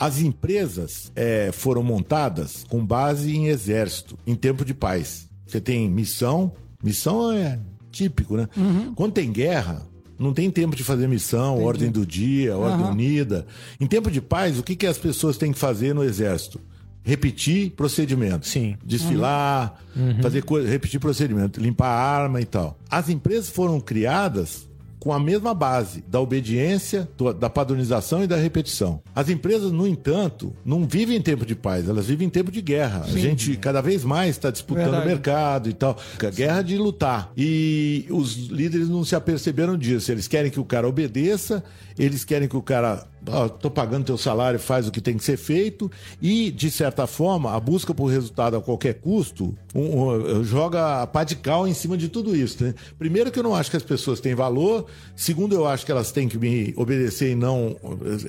As empresas é, foram montadas com base em exército, em tempo de paz. Você tem missão, missão é típico, né? Quando tem guerra, não tem tempo de fazer missão, ordem do dia, ordem unida. Em tempo de paz, o que, que as pessoas têm que fazer no exército? Repetir procedimento. Sim. Desfilar, fazer coisa, repetir procedimento, limpar a arma e tal. As empresas foram criadas com a mesma base da obediência, da padronização e da repetição. As empresas, no entanto, não vivem em tempo de paz, elas vivem em tempo de guerra. A gente cada vez mais está disputando Verdade. o mercado e tal. A guerra de lutar. E os líderes não se aperceberam disso. Eles querem que o cara obedeça, eles querem que o cara. Tô pagando teu salário, faz o que tem que ser feito. E, de certa forma, a busca por resultado a qualquer custo um- um- joga a pá de cal em cima de tudo isso. né? Primeiro, que eu não acho que as pessoas têm valor. Segundo, eu acho que elas têm que me obedecer e não.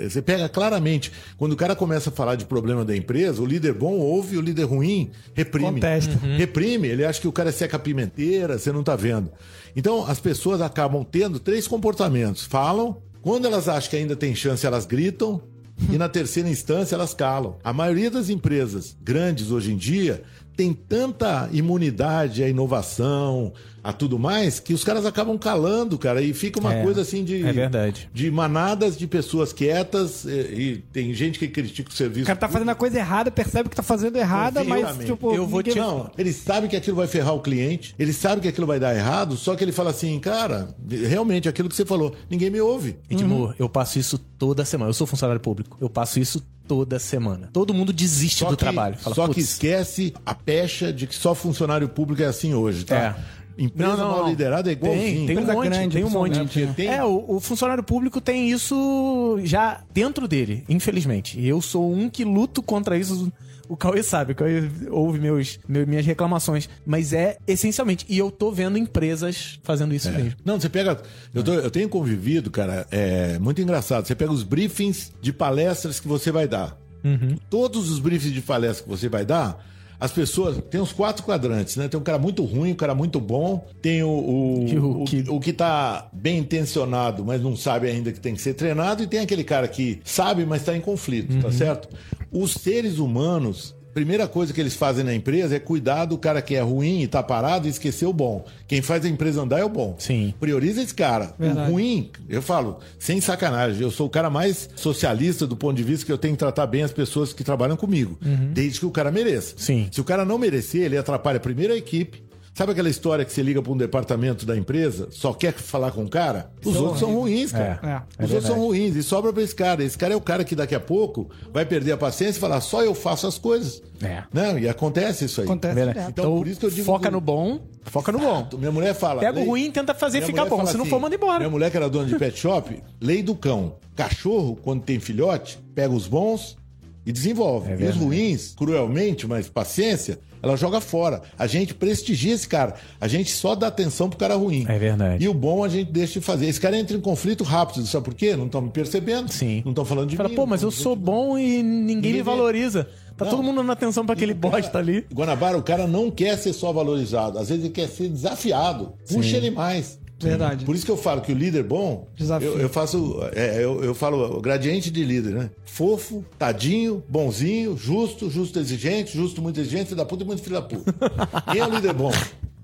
Você pega claramente, quando o cara começa a falar de problema da empresa, o líder bom ouve, o líder ruim reprime. Contesta. Reprime, ele acha que o cara é seca pimenteira, você não tá vendo. Então, as pessoas acabam tendo três comportamentos. Falam, quando elas acham que ainda tem chance, elas gritam, e na terceira instância elas calam. A maioria das empresas grandes hoje em dia tem tanta imunidade à inovação, a tudo mais, que os caras acabam calando, cara, e fica uma É, coisa assim de é verdade. de manadas de pessoas quietas, e, e tem gente que critica o serviço O cara tá fazendo a coisa errada, percebe que tá fazendo errada, mas, tipo, Eu vou te- não, ele sabe que aquilo vai ferrar o cliente, ele sabe que aquilo vai dar errado, só que ele fala assim, cara, realmente aquilo que você falou, ninguém me ouve. Edmur, eu passo isso toda semana. Eu sou funcionário público. Eu passo isso toda semana. Todo mundo desiste Só do que, trabalho. Fala, só que "Putz, esquece a pecha de que só funcionário público é assim hoje, tá? É. Empresa mal liderada é igualzinho. Tem, tem um Empresa monte, grande, tem um monte. né? Tem- É, o, o funcionário público tem isso já dentro dele, infelizmente. E eu sou um que luto contra isso. O Cauê sabe, o Cauê ouve meus, meu- minhas reclamações. Mas é essencialmente. E eu tô vendo empresas fazendo isso mesmo. Não, você pega. Eu, tô- eu tenho convivido, cara, é muito engraçado. Você pega os briefings de palestras que você vai dar. Todos os briefings de palestra que você vai dar, as pessoas. Tem os quatro quadrantes, né? Tem um cara muito ruim, um cara muito bom, tem o, o, o o, que- o que tá bem intencionado, mas não sabe ainda que tem que ser treinado, e tem aquele cara que sabe, mas está em conflito, Uhum. tá certo? Os seres humanos. Primeira coisa que eles fazem na empresa é cuidar do cara que é ruim e tá parado e esquecer o bom. Quem faz a empresa andar é o bom. Sim. Prioriza esse cara. Verdade. O ruim, eu falo, sem sacanagem, eu sou o cara mais socialista do ponto de vista que eu tenho que tratar bem as pessoas que trabalham comigo, desde que o cara mereça. Sim. Se o cara não merecer, ele atrapalha primeiro a equipe. Sabe aquela história que você liga para um departamento da empresa, só quer falar com o cara? Os outros são ruins, cara. É, é Os outros são ruins e sobra para esse cara. Esse cara é o cara que daqui a pouco vai perder a paciência e falar, só eu faço as coisas. É. Não, e acontece isso aí. Acontece. Direto. Então, por isso que eu digo foca que- no bom, foca no bom. Minha mulher fala. Pega o "Lei- ruim e tenta fazer ficar bom. Se não assim, for, manda embora. Minha mulher, que era dona de pet shop, lei do cão. Cachorro, quando tem filhote, pega os bons e desenvolve. É e os ruins, cruelmente, mas paciência, ela joga fora. A gente prestigia esse cara. A gente só dá atenção pro cara ruim. É verdade. E o bom a gente deixa de fazer. Esse cara entra em conflito rápido. Sabe por quê? Não estão me percebendo. Sim. Não estão falando de Fala, mim. pô, mas eu sou bom e ninguém me valoriza. Tá Não. todo mundo dando atenção pra aquele bosta ali. Guanabara, o cara não quer ser só valorizado. Às vezes ele quer ser desafiado. Puxa ele mais. Verdade. Por isso que eu falo que o líder bom, Desafio. eu, eu faço, é, eu, eu falo o gradiente de líder, né? Fofo, tadinho, bonzinho, justo, justo exigente, justo muito exigente, filho da puta e muito filho da puta. Quem é o líder bom?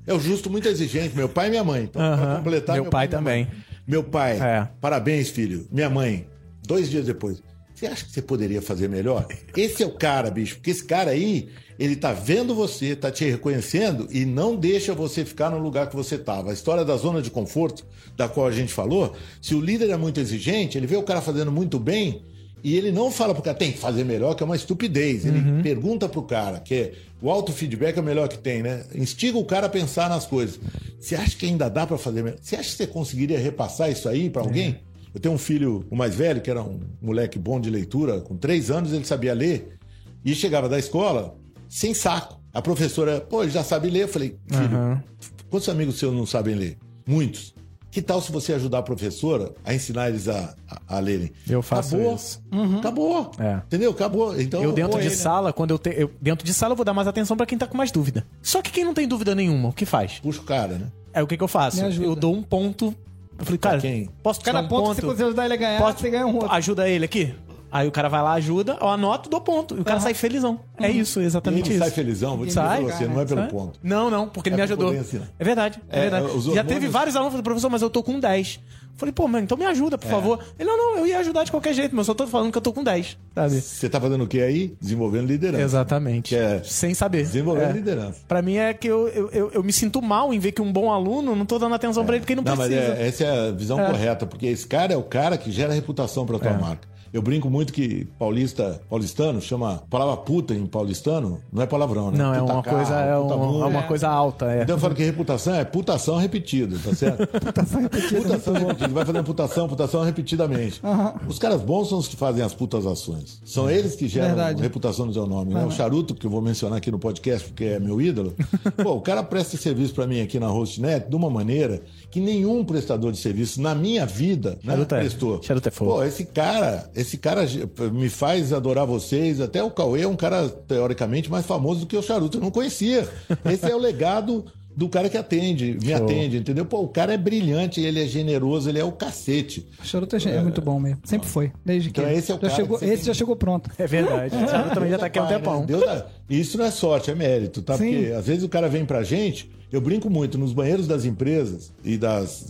É o justo muito exigente, meu pai e minha mãe. Então, pra completar, Meu pai e minha também. Meu pai, É. parabéns, filho. Minha mãe, dois dias depois. Você acha que você poderia fazer melhor? Esse é o cara, bicho. Porque esse cara aí, ele tá vendo você, tá te reconhecendo e não deixa você ficar no lugar que você tava. A história da zona de conforto, da qual a gente falou, se o líder é muito exigente, ele vê o cara fazendo muito bem e ele não fala pro cara, tem que fazer melhor, que é uma estupidez. Ele Uhum. pergunta pro cara, que é, o auto-feedback é o melhor que tem, né? Instiga o cara a pensar nas coisas. Você acha que ainda dá para fazer melhor? Você acha que você conseguiria repassar isso aí para alguém? Eu tenho um filho, o mais velho, que era um moleque bom de leitura, com três anos ele sabia ler, e chegava da escola sem saco. A professora, pô, ele já sabe ler. Eu falei, filho, Aham. quantos amigos seus não sabem ler? Muitos. Que tal se você ajudar a professora a ensinar eles a, a, a lerem? Eu faço Acabou. isso. Acabou. É. Entendeu? Acabou. Então, Eu dentro de ele- sala, quando eu, te, eu dentro de sala eu vou dar mais atenção pra quem tá com mais dúvida. Só que quem não tem dúvida nenhuma, o que faz? Puxa o cara, né? É o que, que eu faço? Eu dou um ponto. Eu falei, cara, quem? posso tirar Cada um ponto ponto? que você ajudar ele a ganhar, Posso- você ganha um outro. Ajuda ele aqui. Aí o cara vai lá, ajuda, eu anoto, dou ponto. E o cara sai felizão. É isso, exatamente Ele isso. sai felizão, vou dizer Sai, pra você, não é pelo Sai. ponto. Não, não, porque ele É me pra ajudou. É verdade, é, É, verdade. os Já hormônios- teve vários alunos falaram, professor, mas eu tô com 10. Falei, pô, mano, então me ajuda, É. por favor. Ele, não, não, eu ia ajudar de qualquer jeito, mas eu só tô falando que eu tô com 10, sabe? Você tá fazendo o que aí? Desenvolvendo liderança. Exatamente. É Sem saber. Desenvolvendo É. liderança. Pra mim é que eu, eu, eu, eu me sinto mal em ver que um bom aluno não tô dando atenção pra ele porque ele não, Não, mas precisa. é, essa é a visão correta, porque esse cara é o cara que gera reputação pra tua É. marca. Eu brinco muito que paulista, paulistano chama palavra puta em paulistano, não é palavrão, né? Não, é Puta uma carro, coisa, é, um- é uma coisa alta, é. Então eu falo que reputação é putação repetida, tá certo? putação repetida. Putação repetida. Vai fazendo putação, putação repetidamente. Os caras bons são os que fazem as putas ações. São eles que geram Verdade. reputação no seu nome. Né? O Charuto, que eu vou mencionar aqui no podcast porque é meu ídolo. Pô, o cara presta serviço pra mim aqui na Hostnet de uma maneira que nenhum prestador de serviço na minha vida né, Charuto é- prestou. Charuto é fogo. Pô, esse cara, esse cara me faz adorar vocês. Até o Cauê é um cara, teoricamente, mais famoso do que o Charuto. Eu não conhecia. Esse é o legado do cara que atende, me atende, entendeu? Pô, o cara é brilhante, ele é generoso, ele é o cacete. O charuto é, é muito bom mesmo. Sempre foi. Desde Então que. esse é o já cara chegou, esse tem- já chegou pronto. É verdade. O Thiago também já tá aqui há um tempão. né? Deus dá- Isso não é sorte, é mérito, tá? Sim. Porque às vezes o cara vem pra gente, eu brinco muito, nos banheiros das empresas e das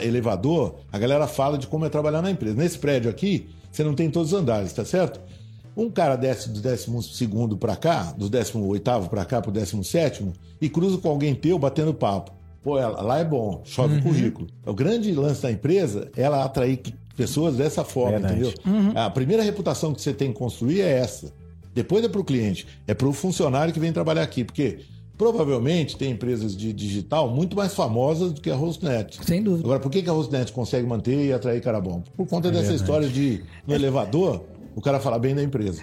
elevador, a galera fala de como é trabalhar na empresa. Nesse prédio aqui, você não tem todos os andares, tá certo? Um cara desce do 12 para cá, do 18 para cá pro 17 e cruza com alguém teu batendo papo. Pô, ela- lá é bom, chove Uhum. currículo. O grande lance da empresa é ela atrair pessoas dessa forma, Verdade. entendeu? A primeira reputação que você tem que construir é essa. Depois é para o cliente, é para o funcionário que vem trabalhar aqui, porque provavelmente tem empresas de digital muito mais famosas do que a Hostnet. Sem dúvida. Agora, por que a Hostnet consegue manter e atrair cara bom? Por conta dessa história de no elevador o cara falar bem da empresa.